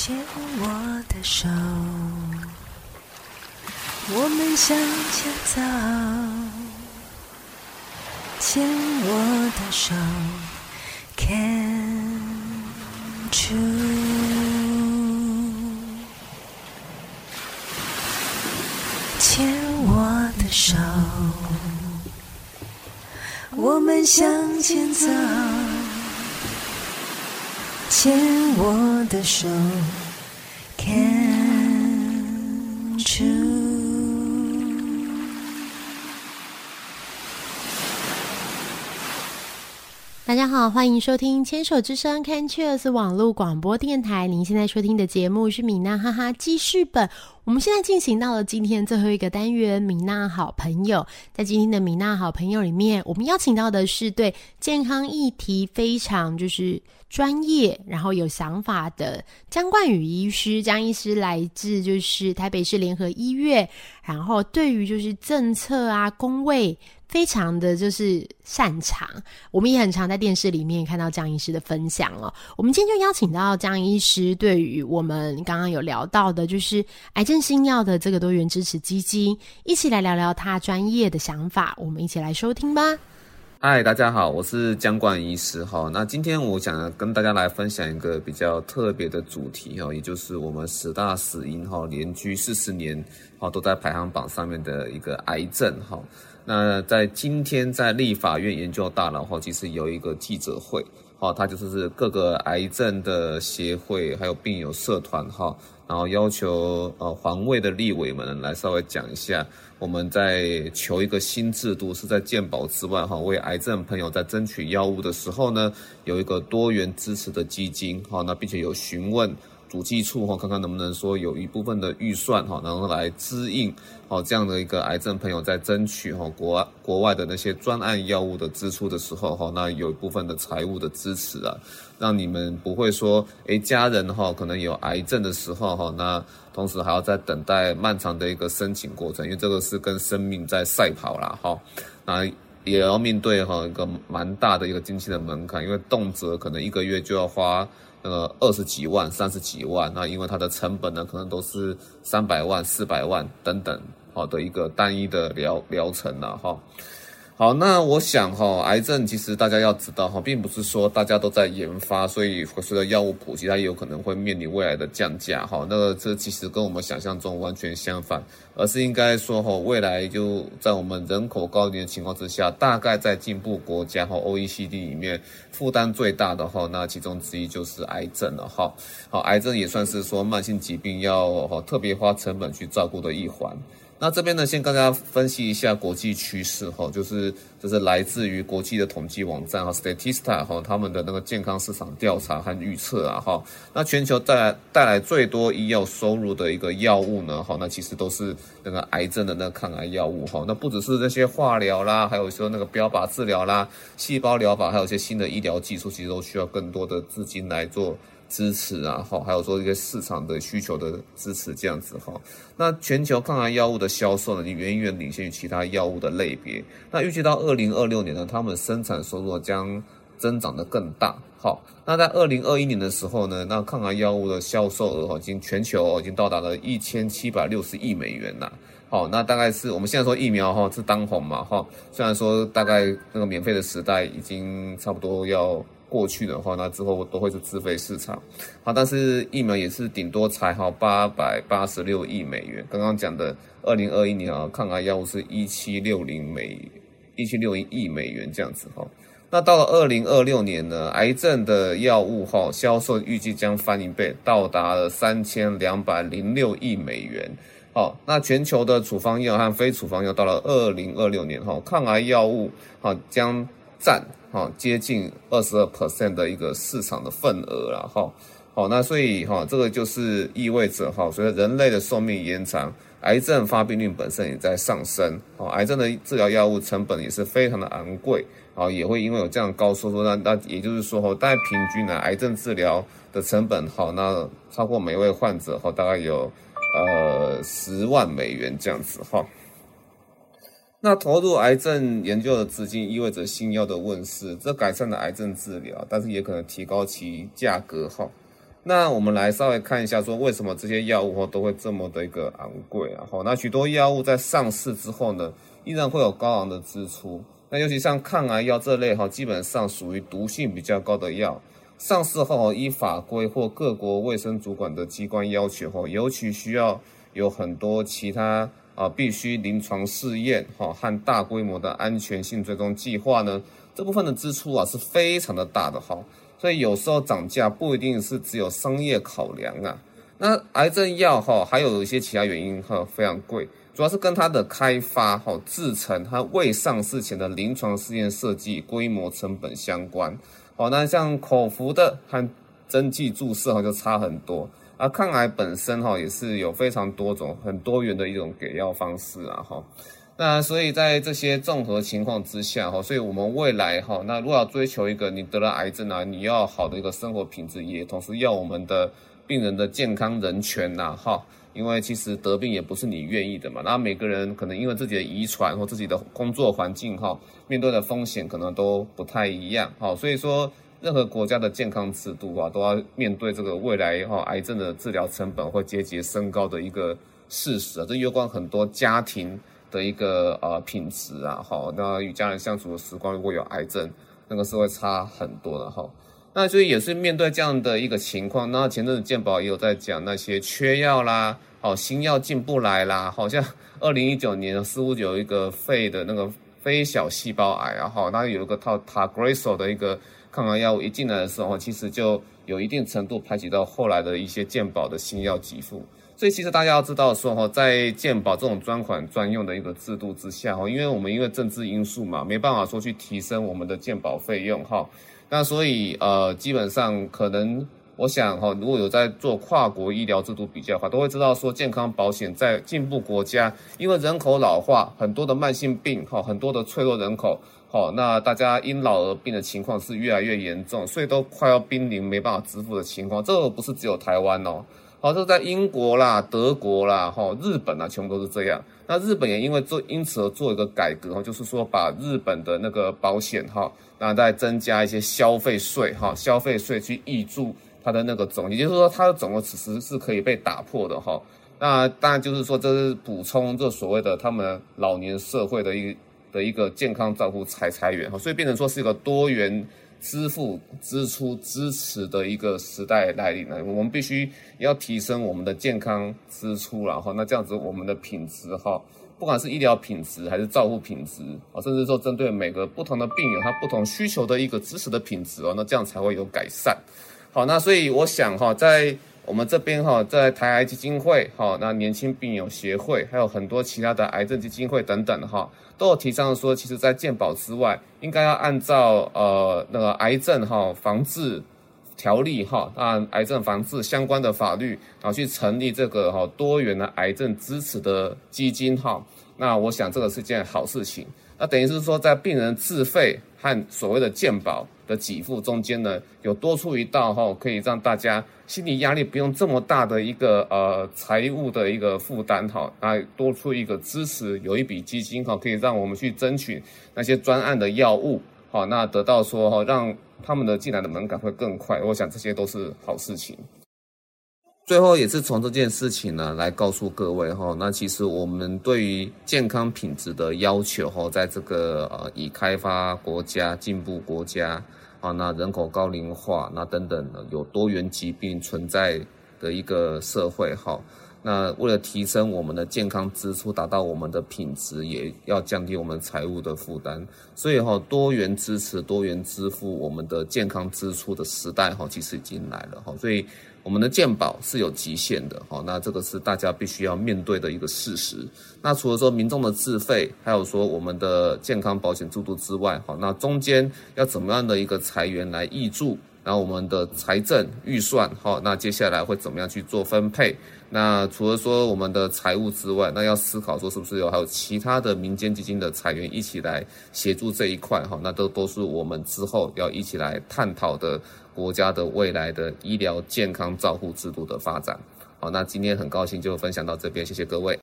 牵我的手，我们向前走。牵我的手，Can you？牵我的手，我们向前走。牵我的手。大家好，欢迎收听牵手之声 Can Cheers 网络广播电台。您现在收听的节目是米娜哈哈记事本。我们现在进行到了今天最后一个单元，米娜好朋友。在今天的米娜好朋友里面，我们邀请到的是对健康议题非常就是专业，然后有想法的江冠宇医师。江医师来自就是台北市联合医院，然后对于就是政策啊、工位。非常的就是擅长，我们也很常在电视里面看到江医师的分享哦。我们今天就邀请到江医师，对于我们刚刚有聊到的，就是癌症新药的这个多元支持基金，一起来聊聊他专业的想法。我们一起来收听吧。嗨，大家好，我是江冠医师哈。那今天我想跟大家来分享一个比较特别的主题哈，也就是我们十大死因哈，连续四十年哈都在排行榜上面的一个癌症哈。那在今天，在立法院研究大楼哈，其实有一个记者会，哈，它就是是各个癌症的协会还有病友社团哈，然后要求呃环卫的立委们来稍微讲一下，我们在求一个新制度，是在健保之外哈，为癌症朋友在争取药物的时候呢，有一个多元支持的基金哈，那并且有询问。主计处哈，看看能不能说有一部分的预算哈，然后来支应好这样的一个癌症朋友在争取哈国国外的那些专案药物的支出的时候哈，那有一部分的财务的支持啊，让你们不会说诶家人哈可能有癌症的时候哈，那同时还要在等待漫长的一个申请过程，因为这个是跟生命在赛跑啦哈，那也要面对哈一个蛮大的一个经济的门槛，因为动辄可能一个月就要花。呃，二十几万、三十几万，那因为它的成本呢，可能都是三百万、四百万等等，好的一个单一的疗疗程了哈。好，那我想哈，癌症其实大家要知道哈，并不是说大家都在研发，所以随着药物普及，它也有可能会面临未来的降价哈。那个这其实跟我们想象中完全相反，而是应该说哈，未来就在我们人口高龄的情况之下，大概在进步国家哈 OECD 里面负担最大的哈，那其中之一就是癌症了哈。好，癌症也算是说慢性疾病要特别花成本去照顾的一环。那这边呢，先跟大家分析一下国际趋势哈，就是就是来自于国际的统计网站哈，Statista 哈，他们的那个健康市场调查和预测啊哈。那全球带来带来最多医药收入的一个药物呢，哈，那其实都是那个癌症的那抗癌药物哈。那不只是那些化疗啦，还有说那个标靶治疗啦、细胞疗法，还有一些新的医疗技术，其实都需要更多的资金来做。支持啊，哈，还有说一些市场的需求的支持这样子哈。那全球抗癌药物的销售呢，也远远领先于其他药物的类别。那预计到二零二六年呢，他们生产收入将增长的更大。好，那在二零二一年的时候呢，那抗癌药物的销售额哈，已经全球已经到达了一千七百六十亿美元了。好，那大概是我们现在说疫苗哈是当红嘛哈，虽然说大概那个免费的时代已经差不多要。过去的话，那之后都会是自费市场，好，但是疫苗也是顶多才好八百八十六亿美元。刚刚讲的二零二一年啊，抗癌药物是一七六零美一七六零亿美元这样子哈。那到了二零二六年呢，癌症的药物哈销售预计将翻一倍，到达了三千两百零六亿美元。好，那全球的处方药和非处方药到了二零二六年哈，抗癌药物哈将占。哈，接近二十二 percent 的一个市场的份额了哈。好，那所以哈，这个就是意味着哈，随着人类的寿命延长，癌症发病率本身也在上升。哦，癌症的治疗药物成本也是非常的昂贵。啊，也会因为有这样高收入，那那也就是说哈，大概平均呢，癌症治疗的成本好，那超过每位患者哈，大概有呃十万美元这样子哈。那投入癌症研究的资金意味着新药的问世，这改善了癌症治疗，但是也可能提高其价格哈。那我们来稍微看一下，说为什么这些药物哈都会这么的一个昂贵啊？哈，那许多药物在上市之后呢，依然会有高昂的支出。那尤其像抗癌药这类哈，基本上属于毒性比较高的药，上市后依法规或各国卫生主管的机关要求哈，尤其需要有很多其他啊必须临床试验哈和大规模的安全性追踪计划呢，这部分的支出啊是非常的大的哈。所以有时候涨价不一定是只有商业考量啊。那癌症药哈还有一些其他原因哈非常贵，主要是跟它的开发哈制成它未上市前的临床试验设计规模成本相关。好，那像口服的和针剂注射哈就差很多。而抗癌本身哈也是有非常多种很多元的一种给药方式啊哈。那所以在这些综合情况之下哈，所以我们未来哈，那如果要追求一个你得了癌症啊，你要好的一个生活品质，也同时要我们的病人的健康人权呐哈，因为其实得病也不是你愿意的嘛，那每个人可能因为自己的遗传或自己的工作环境哈，面对的风险可能都不太一样哈，所以说任何国家的健康制度啊，都要面对这个未来哈癌症的治疗成本会节节升高的一个事实啊，这攸关很多家庭。的一个呃品质啊，好，那与家人相处的时光，如果有癌症，那个是会差很多的哈。那所以也是面对这样的一个情况，那前阵子健保也有在讲那些缺药啦，好新药进不来啦，好像 二零一九年似乎有一个肺的那个非小细胞癌啊，哈，那有一个套 t a g r e s o 的一个抗癌药物一进来的时候，其实就有一定程度排挤到后来的一些健保的新药给付。所以其实大家要知道说哈，在健保这种专款专用的一个制度之下哈，因为我们因为政治因素嘛，没办法说去提升我们的健保费用哈。那所以呃，基本上可能我想哈，如果有在做跨国医疗制度比较的话，都会知道说健康保险在进步国家，因为人口老化，很多的慢性病哈，很多的脆弱人口好，那大家因老而病的情况是越来越严重，所以都快要濒临没办法支付的情况。这个不是只有台湾哦。好，这在英国啦、德国啦、哈、日本啊，全部都是这样。那日本也因为做，因此而做一个改革哈，就是说把日本的那个保险哈，那再增加一些消费税哈，消费税去挹注它的那个总，也就是说它的总额此时是可以被打破的哈。那当然就是说这是补充这所谓的他们老年社会的一的一个健康照护财财源哈，所以变成说是一个多元。支付支出支持的一个时代来临了，我们必须要提升我们的健康支出，然后那这样子我们的品质哈，不管是医疗品质还是照护品质啊，甚至说针对每个不同的病友他不同需求的一个支持的品质哦，那这样才会有改善。好，那所以我想哈，在我们这边哈，在台癌基金会哈，那年轻病友协会，还有很多其他的癌症基金会等等哈，都有提倡说，其实，在健保之外，应该要按照呃那个癌症哈防治条例哈，按癌症防治相关的法律，然后去成立这个哈多元的癌症支持的基金哈。那我想这个是件好事情。那等于是说，在病人自费和所谓的健保的给付中间呢，有多出一道哈，可以让大家。心理压力不用这么大的一个呃财务的一个负担哈，那多出一个支持，有一笔基金哈，可以让我们去争取那些专案的药物，好，那得到说哈，让他们的进来的门槛会更快，我想这些都是好事情。最后也是从这件事情呢来告诉各位哈，那其实我们对于健康品质的要求哈，在这个呃已开发国家、进步国家。啊，那人口高龄化，那等等的有多元疾病存在的一个社会，哈，那为了提升我们的健康支出，达到我们的品质，也要降低我们财务的负担，所以哈，多元支持、多元支付我们的健康支出的时代，哈，其实已经来了，哈，所以。我们的健保是有极限的，哈，那这个是大家必须要面对的一个事实。那除了说民众的自费，还有说我们的健康保险制度之外，哈，那中间要怎么样的一个裁员来挹注？然后我们的财政预算，好，那接下来会怎么样去做分配？那除了说我们的财务之外，那要思考说是不是有还有其他的民间基金的裁员一起来协助这一块，哈，那都都是我们之后要一起来探讨的。国家的未来的医疗健康照护制度的发展，好，那今天很高兴就分享到这边，谢谢各位。